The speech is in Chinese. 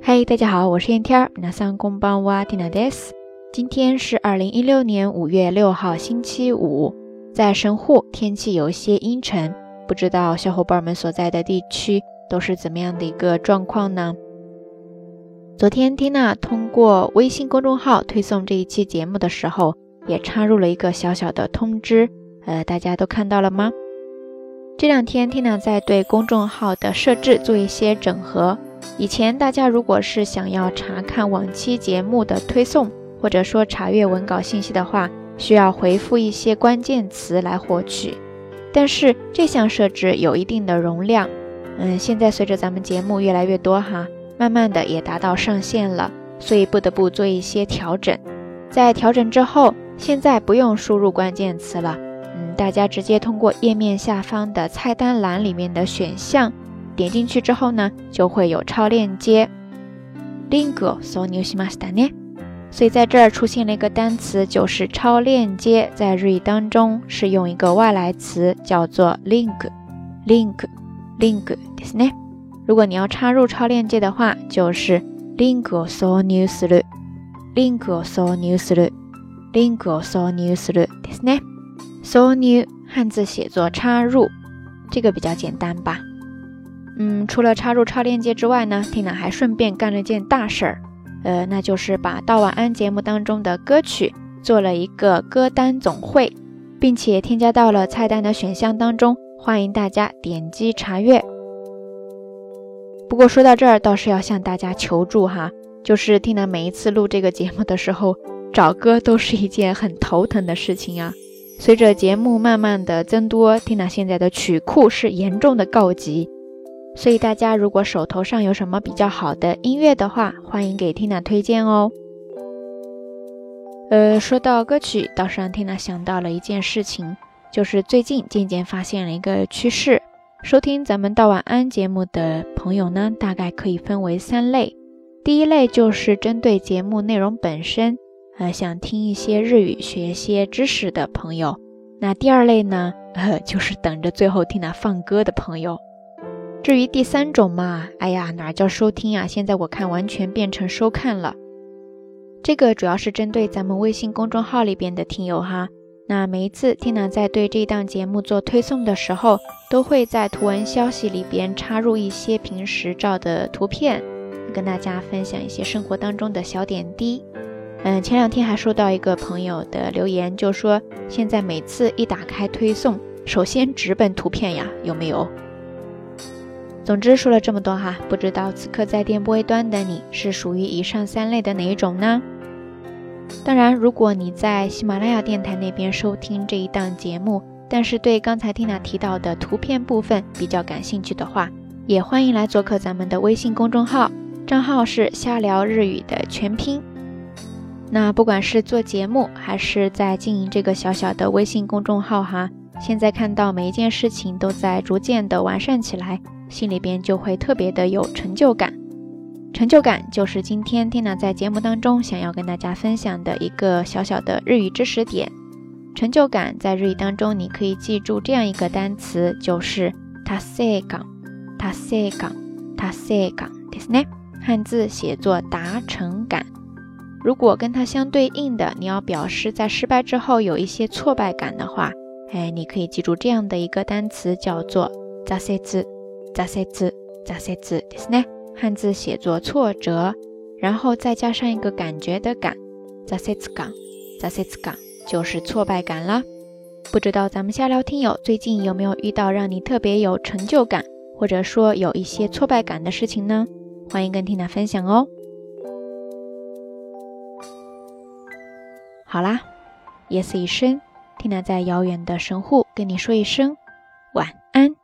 嗨，大家好，我是燕天儿。那桑公邦哇蒂娜德斯。今天是二零一六年五月六号，星期五，在神户天气有些阴沉，不知道小伙伴们所在的地区都是怎么样的一个状况呢？昨天缇娜通过微信公众号推送这一期节目的时候，也插入了一个小小的通知，呃，大家都看到了吗？这两天缇娜在对公众号的设置做一些整合。以前大家如果是想要查看往期节目的推送，或者说查阅文稿信息的话，需要回复一些关键词来获取。但是这项设置有一定的容量，嗯，现在随着咱们节目越来越多哈，慢慢的也达到上限了，所以不得不做一些调整。在调整之后，现在不用输入关键词了，嗯，大家直接通过页面下方的菜单栏里面的选项。点进去之后呢，就会有超链接。link 所入しましたね。所以在这儿出现了一个单词，就是超链接。在日语当中是用一个外来词叫做 link，link，link ですね。如果你要插入超链接的话，就是 link 所入する，link 所入する，link 所入するですね。所入汉字写作插入，这个比较简单吧。 嗯，除了插入超链接之外呢，Tina 还顺便干了件大事儿，呃，那就是把到晚安节目当中的歌曲做了一个歌单总汇，并且添加到了菜单的选项当中，欢迎大家点击查阅。不过说到这儿，倒是要向大家求助哈，就是 Tina 每一次录这个节目的时候，找歌都是一件很头疼的事情啊。随着节目慢慢的增多，Tina 现在的曲库是严重的告急。所以大家如果手头上有什么比较好的音乐的话，欢迎给 Tina 推荐哦。呃，说到歌曲，倒是让 Tina 想到了一件事情，就是最近渐渐发现了一个趋势：收听咱们道晚安节目的朋友呢，大概可以分为三类。第一类就是针对节目内容本身，呃，想听一些日语、学一些知识的朋友。那第二类呢，呃，就是等着最后 Tina 放歌的朋友。至于第三种嘛，哎呀，哪叫收听啊？现在我看完全变成收看了。这个主要是针对咱们微信公众号里边的听友哈。那每一次 Tina 在对这档节目做推送的时候，都会在图文消息里边插入一些平时照的图片，跟大家分享一些生活当中的小点滴。嗯，前两天还收到一个朋友的留言，就说现在每次一打开推送，首先直奔图片呀，有没有？总之说了这么多哈，不知道此刻在电波一端的你是属于以上三类的哪一种呢？当然，如果你在喜马拉雅电台那边收听这一档节目，但是对刚才 Tina 提到的图片部分比较感兴趣的话，也欢迎来做客咱们的微信公众号，账号是瞎聊日语的全拼。那不管是做节目还是在经营这个小小的微信公众号哈，现在看到每一件事情都在逐渐的完善起来。心里边就会特别的有成就感，成就感就是今天 Tina 在节目当中想要跟大家分享的一个小小的日语知识点。成就感在日语当中，你可以记住这样一个单词，就是達成感，達成感，達成感，ですね。汉字写作达成感。如果跟它相对应的，你要表示在失败之后有一些挫败感的话，哎，你可以记住这样的一个单词，叫做挫折。 挫折，挫折ですね。汉字写作挫折，然后再加上一个感觉的感，挫折感，挫折感就是挫败感了。不知道咱们下聊听友最近有没有遇到让你特别有成就感，或者说有一些挫败感的事情呢？欢迎跟缇娜分享哦。好啦，夜色已深，缇娜在遥远的神户跟你说一声晚安。